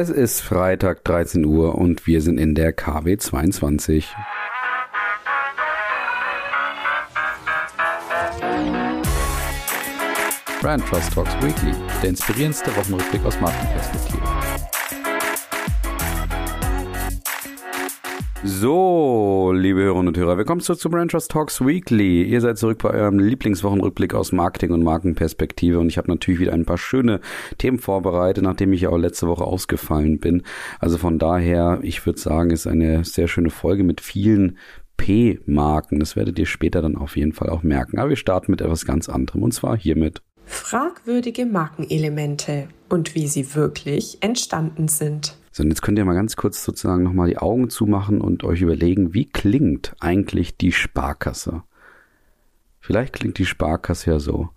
Es ist Freitag 13 Uhr und wir sind in der KW 22. Brand Trust Talks Weekly, der inspirierendste Wochenrückblick aus Markenperspektive. So, liebe Hörerinnen und Hörer, willkommen zurück zu Brand Trust Talks Weekly. Ihr seid zurück bei eurem Lieblingswochenrückblick aus Marketing und Markenperspektive und ich habe natürlich wieder ein paar schöne Themen vorbereitet, nachdem ich ja auch letzte Woche ausgefallen bin. Also von daher, ich würde sagen, ist eine sehr schöne Folge mit vielen P-Marken. Das werdet ihr später dann auf jeden Fall auch merken. Aber wir starten mit etwas ganz anderem und zwar hiermit. Fragwürdige Markenelemente und wie sie wirklich entstanden sind. So, und jetzt könnt ihr mal ganz kurz sozusagen nochmal die Augen zumachen und euch überlegen, wie klingt eigentlich die Sparkasse? Vielleicht klingt die Sparkasse ja so.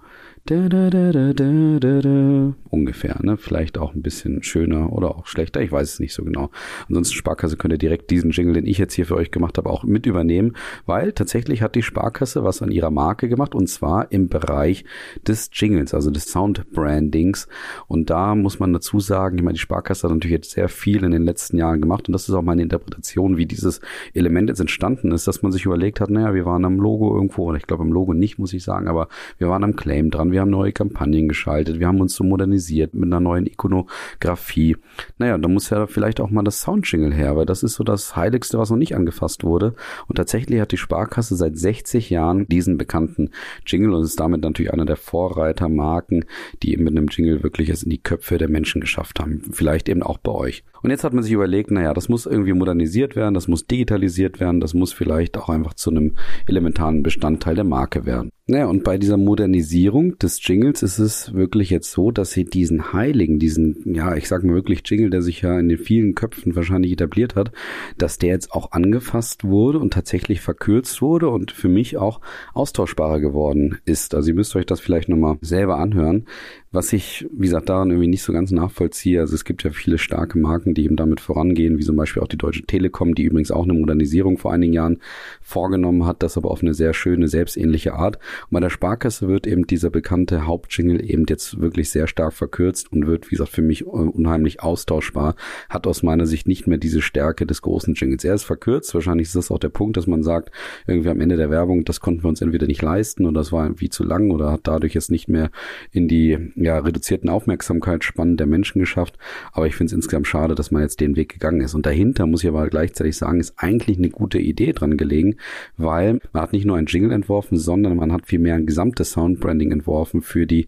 Da, da, da, da, da, da, da. Ungefähr, ne? Vielleicht auch ein bisschen schöner oder auch schlechter. Ich weiß es nicht so genau. Ansonsten Sparkasse könnt ihr direkt diesen Jingle, den ich jetzt hier für euch gemacht habe, auch mit übernehmen, weil tatsächlich hat die Sparkasse was an ihrer Marke gemacht und zwar im Bereich des Jingles, also des Soundbrandings. Und da muss man dazu sagen, ich meine, die Sparkasse hat natürlich jetzt sehr viel in den letzten Jahren gemacht und das ist auch meine Interpretation, wie dieses Element jetzt entstanden ist, dass man sich überlegt hat, naja, wir waren am Logo irgendwo, oder ich glaube am Logo nicht, muss ich sagen, aber wir waren am Claim dran wir haben neue Kampagnen geschaltet, wir haben uns so modernisiert mit einer neuen Ikonografie. Naja, da muss ja vielleicht auch mal das Soundjingle her, weil das ist so das Heiligste, was noch nicht angefasst wurde. Und tatsächlich hat die Sparkasse seit 60 Jahren diesen bekannten Jingle und ist damit natürlich einer der Vorreitermarken, die eben mit einem Jingle wirklich es in die Köpfe der Menschen geschafft haben. Vielleicht eben auch bei euch. Und jetzt hat man sich überlegt, naja, das muss irgendwie modernisiert werden, das muss digitalisiert werden, das muss vielleicht auch einfach zu einem elementaren Bestandteil der Marke werden. Naja, und bei dieser Modernisierung des Jingles ist es wirklich jetzt so, dass sie diesen Heiligen, diesen, ja, ich sag mal wirklich Jingle, der sich ja in den vielen Köpfen wahrscheinlich etabliert hat, dass der jetzt auch angefasst wurde und tatsächlich verkürzt wurde und für mich auch austauschbarer geworden ist. Also ihr müsst euch das vielleicht nochmal selber anhören. Was ich, wie gesagt, daran irgendwie nicht so ganz nachvollziehe, also es gibt ja viele starke Marken, die eben damit vorangehen, wie zum Beispiel auch die Deutsche Telekom, die übrigens auch eine Modernisierung vor einigen Jahren vorgenommen hat, das aber auf eine sehr schöne, selbstähnliche Art. Und bei der Sparkasse wird eben dieser bekannte Hauptjingle eben jetzt wirklich sehr stark verkürzt und wird, wie gesagt, für mich unheimlich austauschbar, hat aus meiner Sicht nicht mehr diese Stärke des großen Jingles. Er ist verkürzt, wahrscheinlich ist das auch der Punkt, dass man sagt, irgendwie am Ende der Werbung, das konnten wir uns entweder nicht leisten oder das war irgendwie zu lang oder hat dadurch jetzt nicht mehr in die ja, reduzierten Aufmerksamkeitsspannen der Menschen geschafft. Aber ich finde es insgesamt schade, dass man jetzt den Weg gegangen ist. Und dahinter muss ich aber gleichzeitig sagen, ist eigentlich eine gute Idee dran gelegen, weil man hat nicht nur ein Jingle entworfen, sondern man hat vielmehr ein gesamtes Soundbranding entworfen für die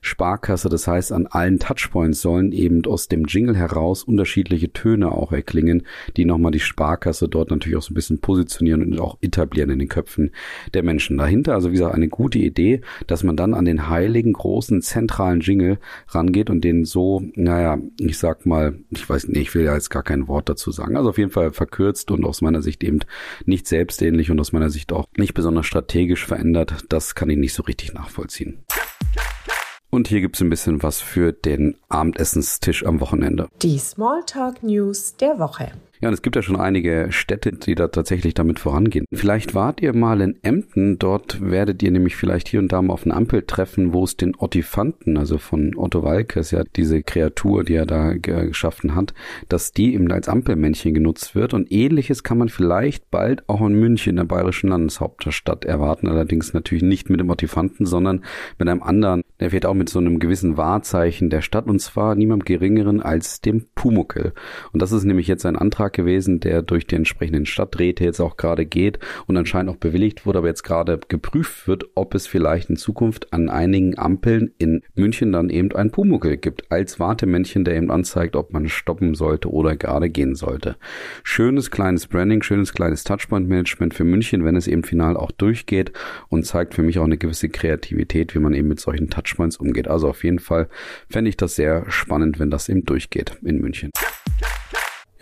Sparkasse. Das heißt, an allen Touchpoints sollen eben aus dem Jingle heraus unterschiedliche Töne auch erklingen, die nochmal die Sparkasse dort natürlich auch so ein bisschen positionieren und auch etablieren in den Köpfen der Menschen. Dahinter also wie gesagt eine gute Idee, dass man dann an den heiligen großen zentralen normalen Jingle rangeht und den so, naja, ich sag mal, ich weiß nicht, ich will ja jetzt gar kein Wort dazu sagen. Also auf jeden Fall verkürzt und aus meiner Sicht eben nicht selbstähnlich und aus meiner Sicht auch nicht besonders strategisch verändert. Das kann ich nicht so richtig nachvollziehen. Und hier gibt's ein bisschen was für den Abendessenstisch am Wochenende. Die Smalltalk News der Woche. Ja, und es gibt ja schon einige Städte, die da tatsächlich damit vorangehen. Vielleicht wart ihr mal in Emden, dort werdet ihr nämlich vielleicht hier und da mal auf eine Ampel treffen, wo es den Ottifanten, also von Otto Walkes, ja, diese Kreatur, die er da geschaffen hat, dass die eben als Ampelmännchen genutzt wird. Und ähnliches kann man vielleicht bald auch in München, der bayerischen Landeshauptstadt, erwarten. Allerdings natürlich nicht mit dem Ottifanten, sondern mit einem anderen, der wird auch mit so einem gewissen Wahrzeichen der Stadt, und zwar niemand geringeren als dem Pumuckel. Und das ist nämlich jetzt ein Antrag, Antrag gewesen, der durch die entsprechenden Stadträte jetzt auch gerade geht und anscheinend auch bewilligt wurde, aber jetzt gerade geprüft wird, ob es vielleicht in Zukunft an einigen Ampeln in München dann eben ein Pumuckel gibt, als Wartemännchen, der eben anzeigt, ob man stoppen sollte oder gerade gehen sollte. Schönes kleines Branding, schönes kleines Touchpoint-Management für München, wenn es eben final auch durchgeht und zeigt für mich auch eine gewisse Kreativität, wie man eben mit solchen Touchpoints umgeht. Also auf jeden Fall fände ich das sehr spannend, wenn das eben durchgeht in München.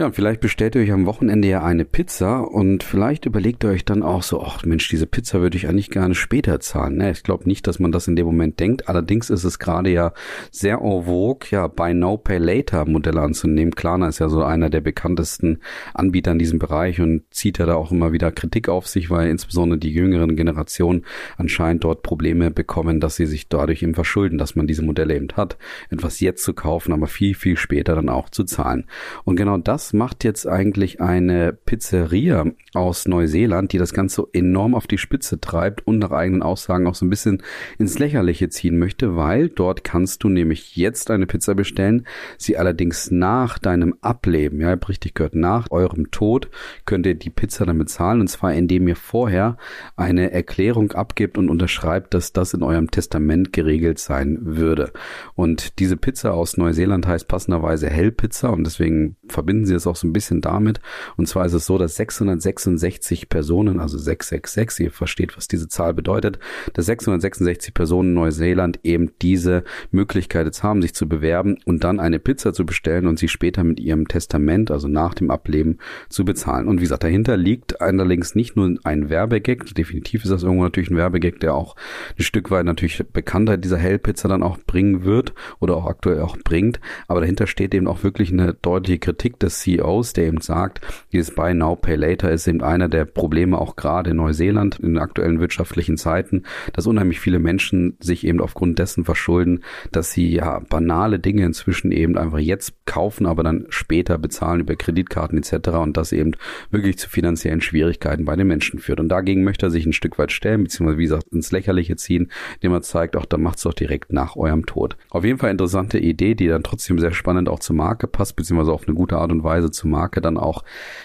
Ja, vielleicht bestellt ihr euch am Wochenende ja eine Pizza und vielleicht überlegt ihr euch dann auch so, ach Mensch, diese Pizza würde ich eigentlich gerne später zahlen. Ne, ich glaube nicht, dass man das in dem Moment denkt. Allerdings ist es gerade ja sehr en vogue, ja, Buy Now, Pay Later Modelle anzunehmen. Klarna ist ja so einer der bekanntesten Anbieter in diesem Bereich und zieht ja da auch immer wieder Kritik auf sich, weil insbesondere die jüngeren Generationen anscheinend dort Probleme bekommen, dass sie sich dadurch eben verschulden, dass man diese Modelle eben hat, etwas jetzt zu kaufen, aber viel, viel später dann auch zu zahlen. Und genau das macht jetzt eigentlich eine Pizzeria aus Neuseeland, die das Ganze enorm auf die Spitze treibt und nach eigenen Aussagen auch so ein bisschen ins Lächerliche ziehen möchte, weil dort kannst du nämlich jetzt eine Pizza bestellen, sie allerdings nach deinem Ableben, ja, richtig gehört, nach eurem Tod könnt ihr die Pizza dann bezahlen und zwar indem ihr vorher eine Erklärung abgibt und unterschreibt, dass das in eurem Testament geregelt sein würde. Und diese Pizza aus Neuseeland heißt passenderweise Hellpizza und deswegen verbinden sie es auch so ein bisschen damit. Und zwar ist es so, dass 666 Personen, also 666, ihr versteht, was diese Zahl bedeutet, dass 666 Personen in Neuseeland eben diese Möglichkeit jetzt haben, sich zu bewerben und dann eine Pizza zu bestellen und sie später mit ihrem Testament, also nach dem Ableben, zu bezahlen. Und wie gesagt, dahinter liegt allerdings nicht nur ein Werbegag, definitiv ist das irgendwo natürlich ein Werbegag, der auch ein Stück weit natürlich Bekanntheit dieser Hellpizza dann auch bringen wird oder auch aktuell auch bringt, aber dahinter steht eben auch wirklich eine deutliche Kritik des CEOs, der eben sagt, dieses Buy Now, Pay Later ist eben einer der Probleme auch gerade in Neuseeland in aktuellen wirtschaftlichen Zeiten, dass unheimlich viele Menschen sich eben aufgrund dessen verschulden, dass sie ja banale Dinge inzwischen eben einfach jetzt kaufen, aber dann später bezahlen über Kreditkarten etc. und das eben wirklich zu finanziellen Schwierigkeiten bei den Menschen führt. Und dagegen möchte er sich ein Stück weit stellen, beziehungsweise wie gesagt ins Lächerliche ziehen, indem er zeigt, auch da macht es doch direkt nach eurem Tod. Auf jeden Fall interessante Idee, die dann trotzdem sehr spannend auch zur Marke passt, beziehungsweise auf eine gute Art und Weise zur Marke dann auch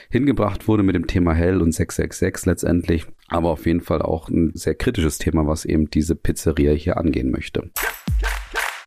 hingebracht wurde mit dem Thema Hell und 666 letztendlich. Aber auf jeden Fall auch ein sehr kritisches Thema, was eben diese Pizzeria hier angehen möchte.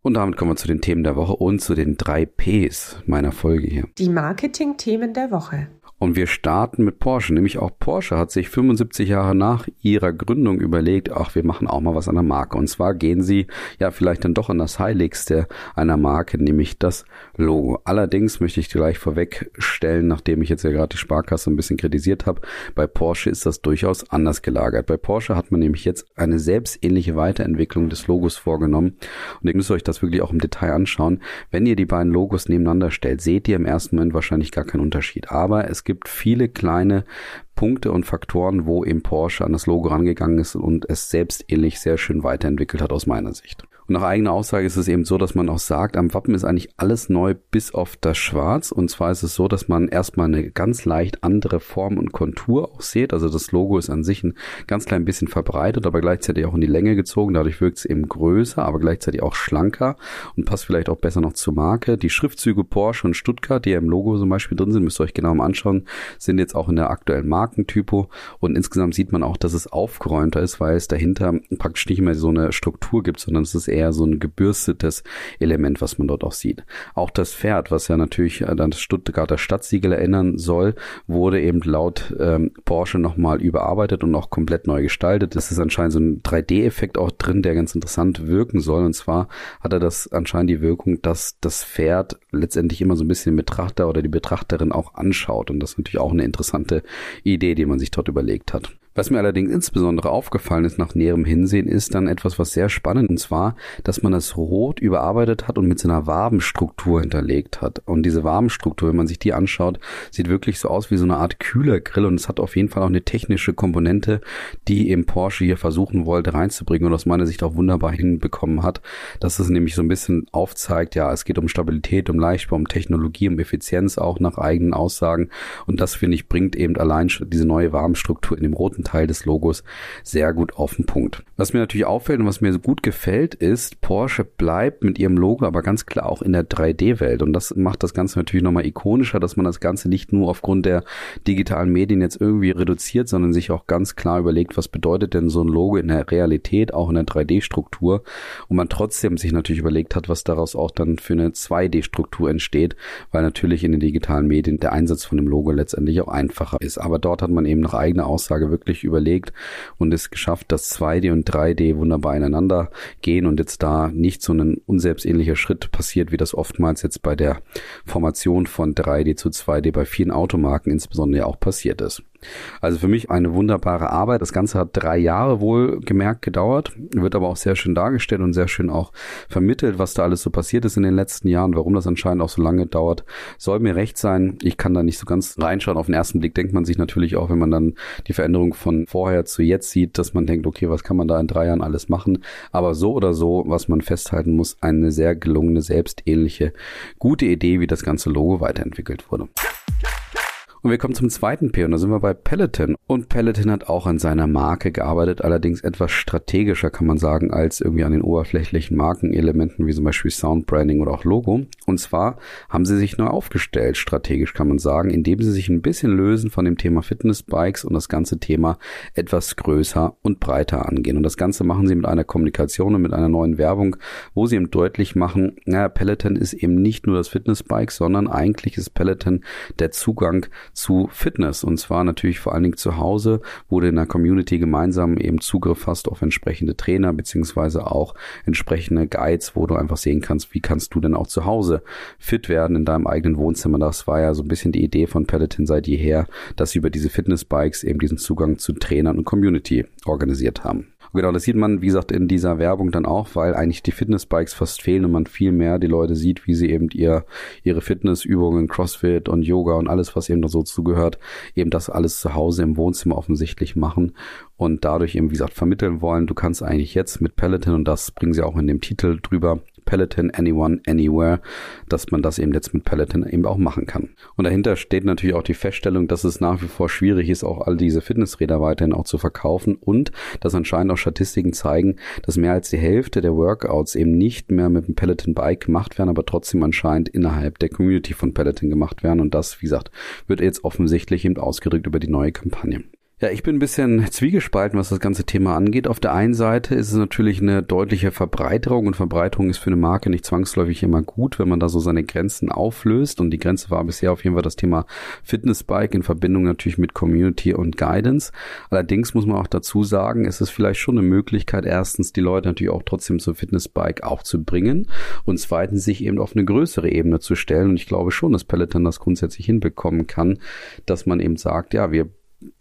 Und damit kommen wir zu den Themen der Woche und zu den drei Ps meiner Folge hier. Die Marketing-Themen der Woche. Und wir starten mit Porsche. Nämlich auch Porsche hat sich 75 Jahre nach ihrer Gründung überlegt, ach, wir machen auch mal was an der Marke. Und zwar gehen sie ja vielleicht dann doch an das Heiligste einer Marke, nämlich das Logo. Allerdings möchte ich gleich vorwegstellen, nachdem ich jetzt ja gerade die Sparkasse ein bisschen kritisiert habe, bei Porsche ist das durchaus anders gelagert. Bei Porsche hat man nämlich jetzt eine selbstähnliche Weiterentwicklung des Logos vorgenommen. Und ihr müsst euch das wirklich auch im Detail anschauen. Wenn ihr die beiden Logos nebeneinander stellt, seht ihr im ersten Moment wahrscheinlich gar keinen Unterschied. Aber es gibt viele kleine Punkte und Faktoren, wo eben Porsche an das Logo rangegangen ist und es selbst ähnlich sehr schön weiterentwickelt hat aus meiner Sicht. Und nach eigener Aussage ist es eben so, dass man auch sagt, am Wappen ist eigentlich alles neu bis auf das Schwarz. Und zwar ist es so, dass man erstmal eine ganz leicht andere Form und Kontur auch sieht. Also das Logo ist an sich ein ganz klein bisschen verbreitet, aber gleichzeitig auch in die Länge gezogen. Dadurch wirkt es eben größer, aber gleichzeitig auch schlanker und passt vielleicht auch besser noch zur Marke. Die Schriftzüge Porsche und Stuttgart, die ja im Logo zum Beispiel drin sind, müsst ihr euch genau mal anschauen, sind jetzt auch in der aktuellen Markentypo. Und insgesamt sieht man auch, dass es aufgeräumter ist, weil es dahinter praktisch nicht mehr so eine Struktur gibt, sondern es ist eher so ein gebürstetes Element, was man dort auch sieht. Auch das Pferd, was ja natürlich an das Stuttgarter Stadtsiegel erinnern soll, wurde eben laut ähm, Porsche nochmal überarbeitet und auch komplett neu gestaltet. Es ist anscheinend so ein 3D-Effekt auch drin, der ganz interessant wirken soll. Und zwar hat er das anscheinend die Wirkung, dass das Pferd letztendlich immer so ein bisschen den Betrachter oder die Betrachterin auch anschaut. Und das ist natürlich auch eine interessante Idee, die man sich dort überlegt hat. Was mir allerdings insbesondere aufgefallen ist nach näherem Hinsehen, ist dann etwas, was sehr spannend, und zwar, dass man das Rot überarbeitet hat und mit so einer Wabenstruktur hinterlegt hat. Und diese Wabenstruktur, wenn man sich die anschaut, sieht wirklich so aus wie so eine Art Kühlergrill und es hat auf jeden Fall auch eine technische Komponente, die eben Porsche hier versuchen wollte reinzubringen und aus meiner Sicht auch wunderbar hinbekommen hat, dass es nämlich so ein bisschen aufzeigt, ja, es geht um Stabilität, um Leichtbau, um Technologie, um Effizienz auch nach eigenen Aussagen und das finde ich bringt eben allein schon diese neue Wabenstruktur in dem roten Teil des Logos sehr gut auf den Punkt. Was mir natürlich auffällt und was mir so gut gefällt, ist, Porsche bleibt mit ihrem Logo aber ganz klar auch in der 3D-Welt. Und das macht das Ganze natürlich nochmal ikonischer, dass man das Ganze nicht nur aufgrund der digitalen Medien jetzt irgendwie reduziert, sondern sich auch ganz klar überlegt, was bedeutet denn so ein Logo in der Realität, auch in der 3D-Struktur. Und man trotzdem sich natürlich überlegt hat, was daraus auch dann für eine 2D-Struktur entsteht, weil natürlich in den digitalen Medien der Einsatz von dem Logo letztendlich auch einfacher ist. Aber dort hat man eben nach eigener Aussage wirklich wirklich überlegt und es geschafft, dass 2D und 3D wunderbar ineinander gehen und jetzt da nicht so ein unselbstähnlicher Schritt passiert, wie das oftmals jetzt bei der Formation von 3D zu 2D bei vielen Automarken insbesondere auch passiert ist. Also für mich eine wunderbare Arbeit. Das Ganze hat drei Jahre wohl gemerkt gedauert, wird aber auch sehr schön dargestellt und sehr schön auch vermittelt, was da alles so passiert ist in den letzten Jahren, warum das anscheinend auch so lange dauert. Soll mir recht sein. Ich kann da nicht so ganz reinschauen. Auf den ersten Blick denkt man sich natürlich auch, wenn man dann die Veränderung von vorher zu jetzt sieht, dass man denkt, okay, was kann man da in drei Jahren alles machen? Aber so oder so, was man festhalten muss, eine sehr gelungene, selbstähnliche, gute Idee, wie das ganze Logo weiterentwickelt wurde. Und wir kommen zum zweiten P und da sind wir bei Peloton. Und Peloton hat auch an seiner Marke gearbeitet, allerdings etwas strategischer kann man sagen, als irgendwie an den oberflächlichen Markenelementen wie zum Beispiel Soundbranding oder auch Logo. Und zwar haben sie sich neu aufgestellt, strategisch kann man sagen, indem sie sich ein bisschen lösen von dem Thema Fitnessbikes und das ganze Thema etwas größer und breiter angehen. Und das Ganze machen sie mit einer Kommunikation und mit einer neuen Werbung, wo sie eben deutlich machen, naja, Peloton ist eben nicht nur das Fitnessbike, sondern eigentlich ist Peloton der Zugang zu Fitness und zwar natürlich vor allen Dingen zu Hause, wo du in der Community gemeinsam eben Zugriff hast auf entsprechende Trainer beziehungsweise auch entsprechende Guides, wo du einfach sehen kannst, wie kannst du denn auch zu Hause fit werden in deinem eigenen Wohnzimmer. Das war ja so ein bisschen die Idee von Peloton seit jeher, dass sie über diese Fitnessbikes eben diesen Zugang zu Trainern und Community organisiert haben. Genau, das sieht man, wie gesagt, in dieser Werbung dann auch, weil eigentlich die Fitnessbikes fast fehlen und man viel mehr die Leute sieht, wie sie eben ihr, ihre Fitnessübungen, Crossfit und Yoga und alles, was eben da so zugehört, eben das alles zu Hause im Wohnzimmer offensichtlich machen und dadurch eben, wie gesagt, vermitteln wollen. Du kannst eigentlich jetzt mit Peloton und das bringen sie auch in dem Titel drüber, Peloton Anyone Anywhere, dass man das eben jetzt mit Peloton eben auch machen kann. Und dahinter steht natürlich auch die Feststellung, dass es nach wie vor schwierig ist, auch all diese Fitnessräder weiterhin auch zu verkaufen und dass anscheinend auch Statistiken zeigen, dass mehr als die Hälfte der Workouts eben nicht mehr mit dem Peloton Bike gemacht werden, aber trotzdem anscheinend innerhalb der Community von Peloton gemacht werden und das, wie gesagt, wird jetzt offensichtlich eben ausgedrückt über die neue Kampagne. Ja, ich bin ein bisschen zwiegespalten, was das ganze Thema angeht. Auf der einen Seite ist es natürlich eine deutliche Verbreiterung und Verbreiterung ist für eine Marke nicht zwangsläufig immer gut, wenn man da so seine Grenzen auflöst. Und die Grenze war bisher auf jeden Fall das Thema Fitnessbike in Verbindung natürlich mit Community und Guidance. Allerdings muss man auch dazu sagen, es ist vielleicht schon eine Möglichkeit, erstens die Leute natürlich auch trotzdem zum Fitnessbike auch zu bringen und zweitens sich eben auf eine größere Ebene zu stellen. Und ich glaube schon, dass Peloton das grundsätzlich hinbekommen kann, dass man eben sagt, ja, wir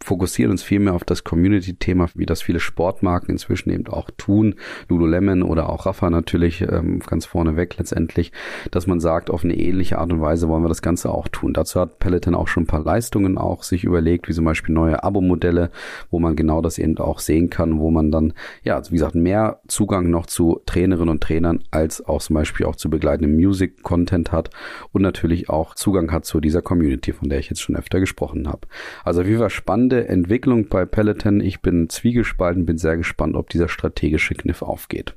fokussieren uns viel mehr auf das Community-Thema, wie das viele Sportmarken inzwischen eben auch tun, Lululemon oder auch Rafa natürlich ähm, ganz vorne weg letztendlich, dass man sagt, auf eine ähnliche Art und Weise wollen wir das Ganze auch tun. Dazu hat Peloton auch schon ein paar Leistungen auch sich überlegt, wie zum Beispiel neue Abo-Modelle, wo man genau das eben auch sehen kann, wo man dann, ja, wie gesagt, mehr Zugang noch zu Trainerinnen und Trainern als auch zum Beispiel auch zu begleitendem Music-Content hat und natürlich auch Zugang hat zu dieser Community, von der ich jetzt schon öfter gesprochen habe. Also wie wir spannende Entwicklung bei Peloton. Ich bin zwiegespalten, bin sehr gespannt, ob dieser strategische Kniff aufgeht.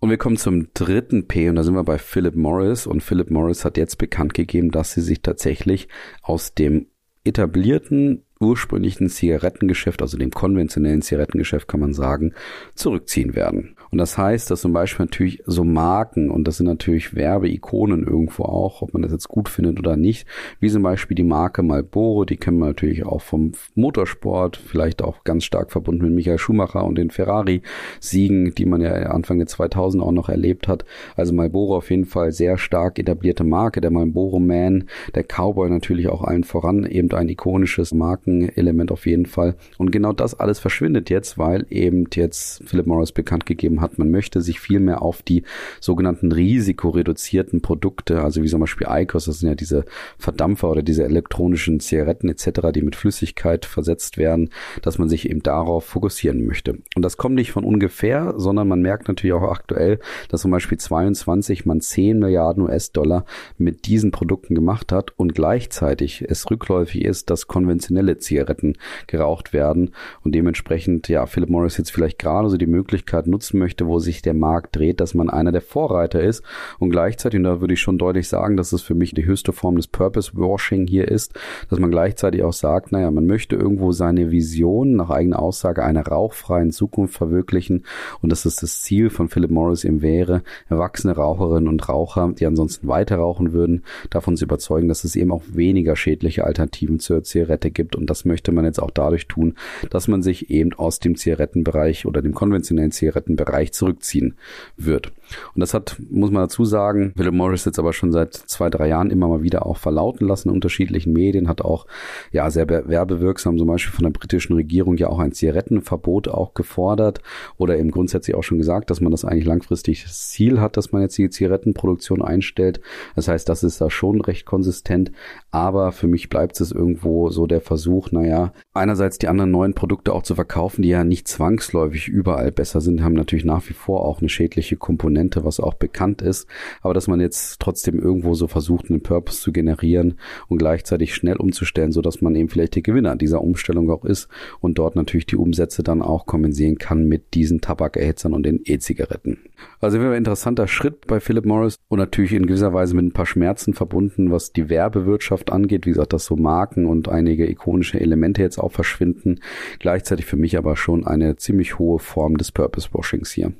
Und wir kommen zum dritten P und da sind wir bei Philip Morris und Philip Morris hat jetzt bekannt gegeben, dass sie sich tatsächlich aus dem etablierten ursprünglichen Zigarettengeschäft, also dem konventionellen Zigarettengeschäft kann man sagen, zurückziehen werden. Und das heißt, dass zum Beispiel natürlich so Marken, und das sind natürlich Werbeikonen irgendwo auch, ob man das jetzt gut findet oder nicht, wie zum Beispiel die Marke Marlboro, die kennen wir natürlich auch vom Motorsport, vielleicht auch ganz stark verbunden mit Michael Schumacher und den Ferrari-Siegen, die man ja Anfang der 2000 auch noch erlebt hat. Also Marlboro auf jeden Fall sehr stark etablierte Marke, der Marlboro Man, der Cowboy natürlich auch allen voran, eben ein ikonisches Markenelement auf jeden Fall. Und genau das alles verschwindet jetzt, weil eben jetzt Philip Morris bekannt gegeben hat, man möchte sich viel mehr auf die sogenannten risikoreduzierten Produkte, also wie zum Beispiel ICOS, das sind ja diese Verdampfer oder diese elektronischen Zigaretten etc., die mit Flüssigkeit versetzt werden, dass man sich eben darauf fokussieren möchte. Und das kommt nicht von ungefähr, sondern man merkt natürlich auch aktuell, dass zum Beispiel 22 man 10 Milliarden US-Dollar mit diesen Produkten gemacht hat und gleichzeitig es rückläufig ist, dass konventionelle Zigaretten geraucht werden und dementsprechend ja Philip Morris jetzt vielleicht gerade so die Möglichkeit nutzen möchte, möchte, wo sich der Markt dreht, dass man einer der Vorreiter ist. Und gleichzeitig, und da würde ich schon deutlich sagen, dass es für mich die höchste Form des Purpose Washing hier ist, dass man gleichzeitig auch sagt, naja, man möchte irgendwo seine Vision nach eigener Aussage einer rauchfreien Zukunft verwirklichen. Und dass es das Ziel von Philip Morris eben wäre, erwachsene Raucherinnen und Raucher, die ansonsten weiter rauchen würden, davon zu überzeugen, dass es eben auch weniger schädliche Alternativen zur Zigarette gibt. Und das möchte man jetzt auch dadurch tun, dass man sich eben aus dem Zigarettenbereich oder dem konventionellen Zigarettenbereich zurückziehen wird. Und das hat, muss man dazu sagen, Philip Morris jetzt aber schon seit zwei, drei Jahren immer mal wieder auch verlauten lassen in unterschiedlichen Medien, hat auch ja sehr werbewirksam zum Beispiel von der britischen Regierung ja auch ein Zigarettenverbot auch gefordert oder eben grundsätzlich auch schon gesagt, dass man das eigentlich langfristig Ziel hat, dass man jetzt die Zigarettenproduktion einstellt. Das heißt, das ist da schon recht konsistent, aber für mich bleibt es irgendwo so der Versuch, naja, einerseits die anderen neuen Produkte auch zu verkaufen, die ja nicht zwangsläufig überall besser sind, haben natürlich nach wie vor auch eine schädliche Komponente, was auch bekannt ist, aber dass man jetzt trotzdem irgendwo so versucht, einen Purpose zu generieren und gleichzeitig schnell umzustellen, so dass man eben vielleicht der Gewinner dieser Umstellung auch ist und dort natürlich die Umsätze dann auch kompensieren kann mit diesen Tabakerhitzern und den E-Zigaretten. Also ein interessanter Schritt bei Philip Morris und natürlich in gewisser Weise mit ein paar Schmerzen verbunden, was die Werbewirtschaft angeht. Wie gesagt, dass so Marken und einige ikonische Elemente jetzt auch verschwinden. Gleichzeitig für mich aber schon eine ziemlich hohe Form des Purpose Washings hier.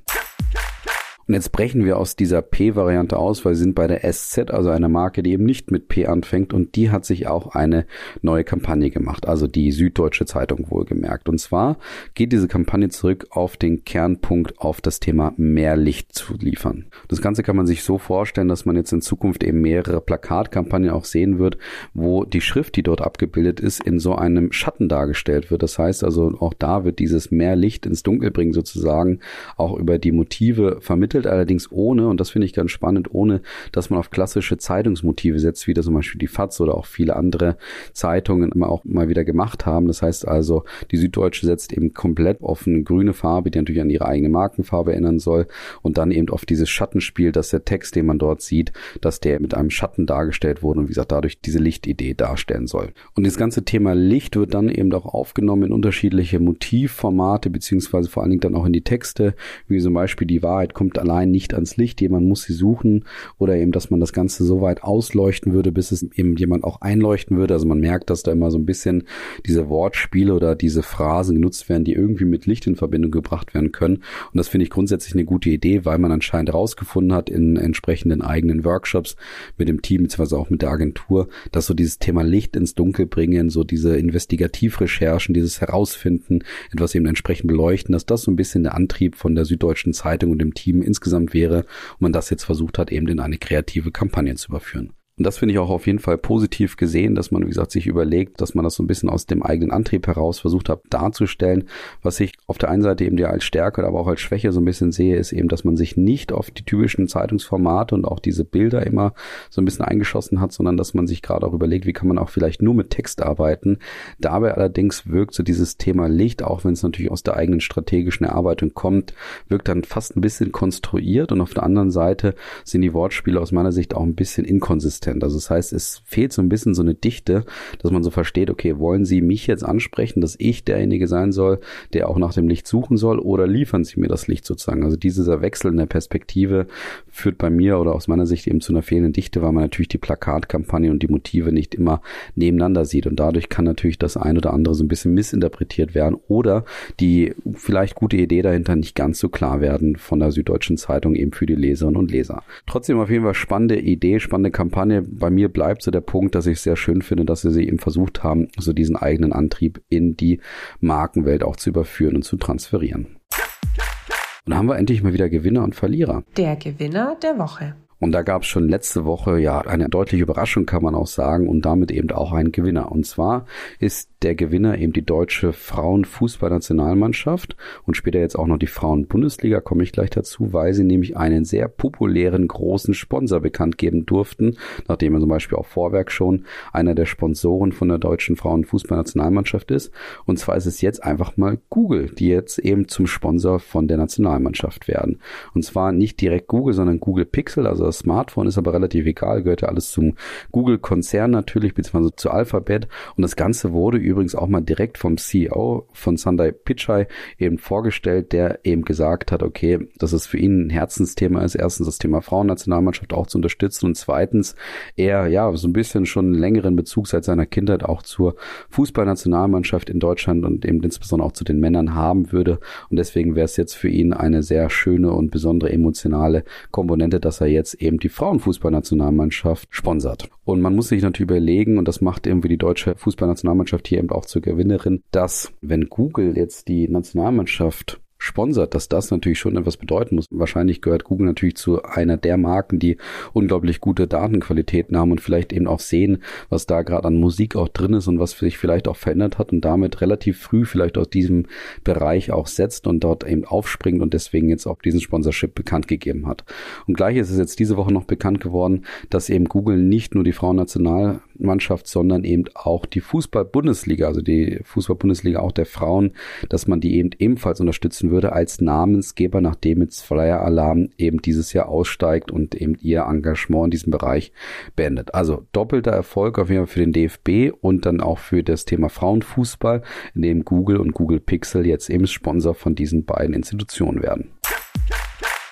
Und jetzt brechen wir aus dieser P-Variante aus, weil wir sind bei der SZ, also einer Marke, die eben nicht mit P anfängt und die hat sich auch eine neue Kampagne gemacht, also die Süddeutsche Zeitung wohlgemerkt. Und zwar geht diese Kampagne zurück auf den Kernpunkt, auf das Thema mehr Licht zu liefern. Das Ganze kann man sich so vorstellen, dass man jetzt in Zukunft eben mehrere Plakatkampagnen auch sehen wird, wo die Schrift, die dort abgebildet ist, in so einem Schatten dargestellt wird. Das heißt also, auch da wird dieses mehr Licht ins Dunkel bringen sozusagen auch über die Motive vermittelt vermittelt, allerdings ohne, und das finde ich ganz spannend, ohne, dass man auf klassische Zeitungsmotive setzt, wie das zum Beispiel die FAZ oder auch viele andere Zeitungen immer auch mal wieder gemacht haben. Das heißt also, die Süddeutsche setzt eben komplett auf eine grüne Farbe, die natürlich an ihre eigene Markenfarbe erinnern soll und dann eben auf dieses Schattenspiel, dass der Text, den man dort sieht, dass der mit einem Schatten dargestellt wurde und wie gesagt dadurch diese Lichtidee darstellen soll. Und das ganze Thema Licht wird dann eben auch aufgenommen in unterschiedliche Motivformate beziehungsweise vor allen Dingen dann auch in die Texte, wie zum Beispiel die Wahrheit kommt allein nicht ans Licht. Jemand muss sie suchen oder eben, dass man das Ganze so weit ausleuchten würde, bis es eben jemand auch einleuchten würde. Also man merkt, dass da immer so ein bisschen diese Wortspiele oder diese Phrasen genutzt werden, die irgendwie mit Licht in Verbindung gebracht werden können. Und das finde ich grundsätzlich eine gute Idee, weil man anscheinend herausgefunden hat in entsprechenden eigenen Workshops mit dem Team beziehungsweise auch mit der Agentur, dass so dieses Thema Licht ins Dunkel bringen, so diese Investigativrecherchen, dieses Herausfinden, etwas eben entsprechend beleuchten, dass das so ein bisschen der Antrieb von der Süddeutschen Zeitung und dem Team insgesamt wäre und man das jetzt versucht hat, eben in eine kreative Kampagne zu überführen. Und das finde ich auch auf jeden Fall positiv gesehen, dass man, wie gesagt, sich überlegt, dass man das so ein bisschen aus dem eigenen Antrieb heraus versucht hat darzustellen. Was ich auf der einen Seite eben ja als Stärke, aber auch als Schwäche so ein bisschen sehe, ist eben, dass man sich nicht auf die typischen Zeitungsformate und auch diese Bilder immer so ein bisschen eingeschossen hat, sondern dass man sich gerade auch überlegt, wie kann man auch vielleicht nur mit Text arbeiten. Dabei allerdings wirkt so dieses Thema Licht, auch wenn es natürlich aus der eigenen strategischen Erarbeitung kommt, wirkt dann fast ein bisschen konstruiert und auf der anderen Seite sind die Wortspiele aus meiner Sicht auch ein bisschen inkonsistent konsistent. Also das heißt, es fehlt so ein bisschen so eine Dichte, dass man so versteht, okay, wollen Sie mich jetzt ansprechen, dass ich derjenige sein soll, der auch nach dem Licht suchen soll, oder liefern Sie mir das Licht sozusagen? Also dieser Wechsel in der Perspektive führt bei mir oder aus meiner Sicht eben zu einer fehlenden Dichte, weil man natürlich die Plakatkampagne und die Motive nicht immer nebeneinander sieht. Und dadurch kann natürlich das ein oder andere so ein bisschen missinterpretiert werden oder die vielleicht gute Idee dahinter nicht ganz so klar werden von der Süddeutschen Zeitung eben für die Leserinnen und Leser. Trotzdem auf jeden Fall spannende Idee, spannende Kampagne Kampagne, bei mir bleibt so der Punkt, dass ich es sehr schön finde, dass sie eben versucht haben, so diesen eigenen Antrieb in die Markenwelt auch zu überführen und zu transferieren. Und da haben wir endlich mal wieder Gewinner und Verlierer. Der Gewinner der Woche. Und da gab es schon letzte Woche ja eine deutliche Überraschung, kann man auch sagen, und damit eben auch einen Gewinner. Und zwar ist der Gewinner eben die deutsche Frauenfußballnationalmannschaft und später jetzt auch noch die Frauenbundesliga, komme ich gleich dazu, weil sie nämlich einen sehr populären großen Sponsor bekannt geben durften, nachdem er zum Beispiel auch Vorwerk schon einer der Sponsoren von der deutschen Frauenfußballnationalmannschaft ist. Und zwar ist es jetzt einfach mal Google, die jetzt eben zum Sponsor von der Nationalmannschaft werden. Und zwar nicht direkt Google, sondern Google Pixel, also das Smartphone ist aber relativ egal, gehört ja alles zum Google-Konzern natürlich, beziehungsweise zu Alphabet. Und das Ganze wurde übrigens auch mal direkt vom CEO von Sundai Pichai eben vorgestellt, der eben gesagt hat, okay, dass es für ihn ein Herzensthema ist, erstens das Thema Frauennationalmannschaft auch zu unterstützen und zweitens er ja so ein bisschen schon einen längeren Bezug seit seiner Kindheit auch zur Fußballnationalmannschaft in Deutschland und eben insbesondere auch zu den Männern haben würde und deswegen wäre es jetzt für ihn eine sehr schöne und besondere emotionale Komponente, dass er jetzt eben die Frauenfußballnationalmannschaft sponsert. Und man muss sich natürlich überlegen, und das macht irgendwie die deutsche Fußballnationalmannschaft hier eben auch zur Gewinnerin, dass wenn Google jetzt die Nationalmannschaft sponsert, dass das natürlich schon etwas bedeuten muss. Wahrscheinlich gehört Google natürlich zu einer der Marken, die unglaublich gute Datenqualitäten haben und vielleicht eben auch sehen, was da gerade an Musik auch drin ist und was sich vielleicht auch verändert hat und damit relativ früh vielleicht aus diesem Bereich auch setzt und dort eben aufspringt und deswegen jetzt auch diesen Sponsorship bekannt gegeben hat. Und gleich ist es jetzt diese Woche noch bekannt geworden, dass eben Google nicht nur die Frauennationalmannschaft, sondern eben auch die Fußball-Bundesliga, also die Fußball-Bundesliga auch der Frauen, dass man die eben ebenfalls unterstützen würde als Namensgeber, nachdem jetzt Flyer Alarm eben dieses Jahr aussteigt und eben ihr Engagement in diesem Bereich beendet. Also doppelter Erfolg auf jeden Fall für den DFB und dann auch für das Thema Frauenfußball, in dem Google und Google Pixel jetzt eben Sponsor von diesen beiden Institutionen werden.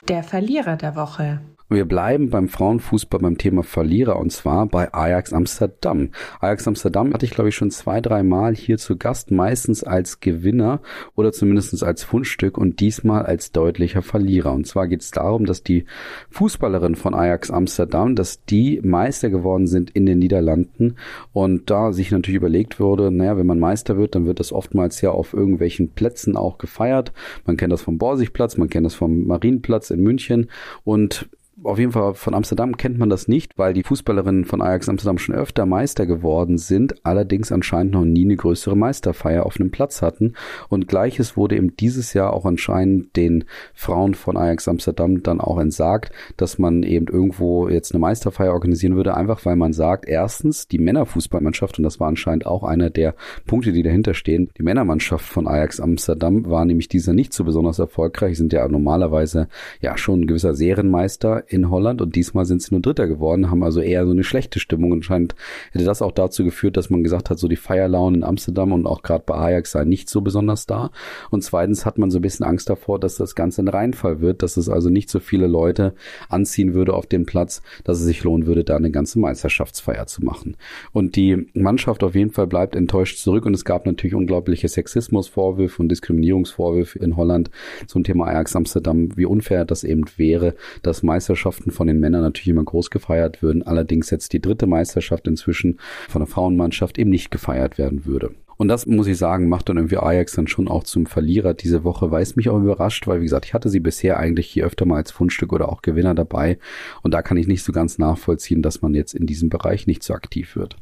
Der Verlierer der Woche. Wir bleiben beim Frauenfußball beim Thema Verlierer und zwar bei Ajax Amsterdam. Ajax Amsterdam hatte ich glaube ich schon zwei, drei Mal hier zu Gast, meistens als Gewinner oder zumindest als Fundstück und diesmal als deutlicher Verlierer. Und zwar geht es darum, dass die Fußballerin von Ajax Amsterdam, dass die Meister geworden sind in den Niederlanden und da sich natürlich überlegt wurde, naja, wenn man Meister wird, dann wird das oftmals ja auf irgendwelchen Plätzen auch gefeiert. Man kennt das vom Borsigplatz, man kennt das vom Marienplatz in München und auf jeden Fall von Amsterdam kennt man das nicht, weil die Fußballerinnen von Ajax Amsterdam schon öfter Meister geworden sind, allerdings anscheinend noch nie eine größere Meisterfeier auf einem Platz hatten. Und gleiches wurde eben dieses Jahr auch anscheinend den Frauen von Ajax Amsterdam dann auch entsagt, dass man eben irgendwo jetzt eine Meisterfeier organisieren würde, einfach weil man sagt, erstens, die Männerfußballmannschaft, und das war anscheinend auch einer der Punkte, die dahinter stehen, die Männermannschaft von Ajax Amsterdam war nämlich dieser nicht so besonders erfolgreich, sind ja normalerweise ja schon ein gewisser Serienmeister in Holland und diesmal sind sie nur Dritter geworden, haben also eher so eine schlechte Stimmung. Anscheinend hätte das auch dazu geführt, dass man gesagt hat, so die Feierlaune in Amsterdam und auch gerade bei Ajax sei nicht so besonders da. Und zweitens hat man so ein bisschen Angst davor, dass das Ganze ein Reinfall wird, dass es also nicht so viele Leute anziehen würde auf den Platz, dass es sich lohnen würde, da eine ganze Meisterschaftsfeier zu machen. Und die Mannschaft auf jeden Fall bleibt enttäuscht zurück und es gab natürlich unglaubliche Sexismusvorwürfe und Diskriminierungsvorwürfe in Holland zum Thema Ajax Amsterdam, wie unfair das eben wäre, dass Meisterschaft Meisterschaften von den Männern natürlich immer groß gefeiert würden, allerdings jetzt die dritte Meisterschaft inzwischen von der Frauenmannschaft eben nicht gefeiert werden würde. Und das muss ich sagen, macht dann irgendwie Ajax dann schon auch zum Verlierer diese Woche, weil es mich auch überrascht, weil wie gesagt, ich hatte sie bisher eigentlich hier öfter mal als Fundstück oder auch Gewinner dabei. Und da kann ich nicht so ganz nachvollziehen, dass man jetzt in diesem Bereich nicht so aktiv wird.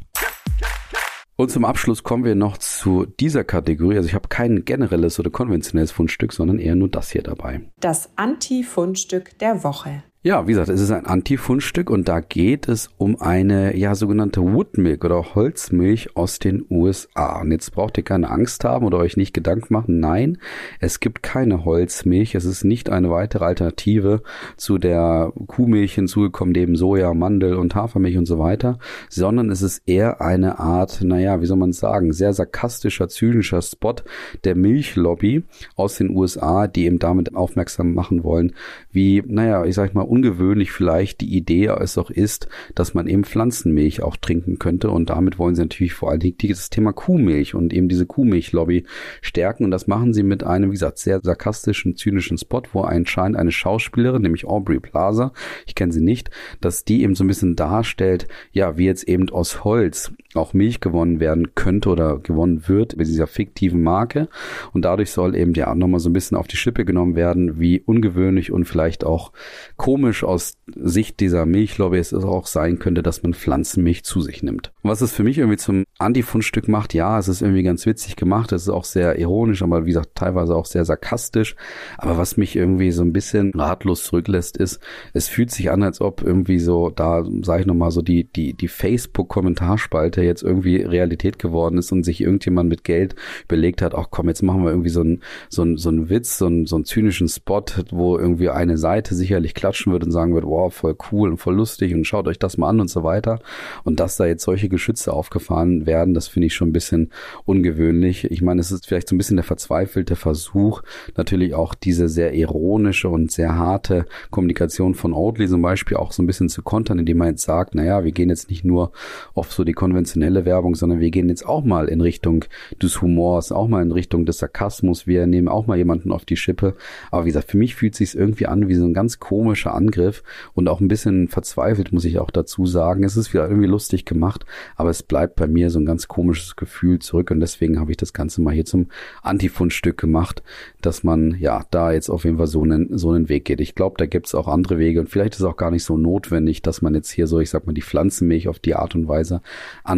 Und zum Abschluss kommen wir noch zu dieser Kategorie. Also ich habe kein generelles oder konventionelles Fundstück, sondern eher nur das hier dabei. Das Anti-Fundstück der Woche. Ja, wie gesagt, es ist ein Anti-Fundstück und da geht es um eine ja sogenannte Woodmilk oder Holzmilch aus den USA. Und jetzt braucht ihr keine Angst haben oder euch nicht Gedanken machen. Nein, es gibt keine Holzmilch. Es ist nicht eine weitere Alternative zu der Kuhmilch hinzugekommen, neben Soja, Mandel und Hafermilch und so weiter, sondern es ist eher eine Art, naja, wie soll man sagen, sehr sarkastischer, zynischer Spot der Milchlobby aus den USA, die eben damit aufmerksam machen wollen, wie, naja, ich sag mal, ungewöhnlich vielleicht die Idee es auch ist, dass man eben Pflanzenmilch auch trinken könnte. Und damit wollen sie natürlich vor allen Dingen das Thema Kuhmilch und eben diese Kuhmilchlobby stärken. Und das machen sie mit einem, wie gesagt, sehr sarkastischen, zynischen Spot, wo anscheinend eine Schauspielerin, nämlich Aubrey Plaza, ich kenne sie nicht, dass die eben so ein bisschen darstellt, ja, wie jetzt eben aus Holz auch Milch gewonnen werden könnte oder gewonnen wird mit dieser fiktiven Marke und dadurch soll eben ja nochmal so ein bisschen auf die Schippe genommen werden, wie ungewöhnlich und vielleicht auch komisch aus Sicht dieser Milchlobby es auch sein könnte, dass man Pflanzenmilch zu sich nimmt. Was es für mich irgendwie zum Anti-Fundstück macht, ja, es ist irgendwie ganz witzig gemacht, es ist auch sehr ironisch, aber wie gesagt, teilweise auch sehr sarkastisch. Aber was mich irgendwie so ein bisschen ratlos zurücklässt, ist, es fühlt sich an, als ob irgendwie so, da sage ich nochmal so, die, die, die Facebook-Kommentarspalte jetzt irgendwie Realität geworden ist und sich irgendjemand mit Geld überlegt hat, ach komm, jetzt machen wir irgendwie so einen so so einen Witz, so einen, so zynischen Spot, wo irgendwie eine Seite sicherlich klatschen würde und sagen würde, wow, voll cool und voll lustig und schaut euch das mal an und so weiter. Und dass da jetzt solche Geschütze aufgefahren werden. Das finde ich schon ein bisschen ungewöhnlich. Ich meine, es ist vielleicht so ein bisschen der verzweifelte Versuch, natürlich auch diese sehr ironische und sehr harte Kommunikation von Oatly zum Beispiel auch so ein bisschen zu kontern, indem man jetzt sagt, naja, wir gehen jetzt nicht nur auf so die konventionelle Werbung, sondern wir gehen jetzt auch mal in Richtung des Humors, auch mal in Richtung des Sarkasmus. Wir nehmen auch mal jemanden auf die Schippe. Aber wie gesagt, für mich fühlt sich irgendwie an wie so ein ganz komischer Angriff und auch ein bisschen verzweifelt, muss ich auch dazu sagen. Es ist wieder irgendwie lustig gemacht, aber es bleibt bei mir so ein ganz komisches Gefühl zurück und deswegen habe ich das Ganze mal hier zum Antifundstück gemacht, dass man ja da jetzt auf jeden Fall so einen, so einen Weg geht. Ich glaube, da gibt es auch andere Wege und vielleicht ist auch gar nicht so notwendig, dass man jetzt hier so, ich sag mal, die Pflanzenmilch auf die Art und Weise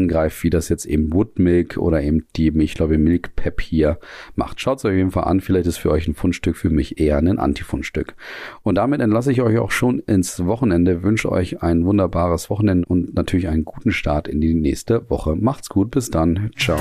angreift, wie das jetzt eben Woodmilk oder eben die, glaube, Milk Pep hier macht. Schaut es euch auf jeden Fall an, vielleicht ist für euch ein Fundstück, für mich eher ein Antifundstück. Und damit entlasse ich euch auch schon ins Wochenende, wünsche euch ein wunderbares Wochenende und natürlich einen guten Start in die nächste Woche. Macht's gut, bis dann. Ciao.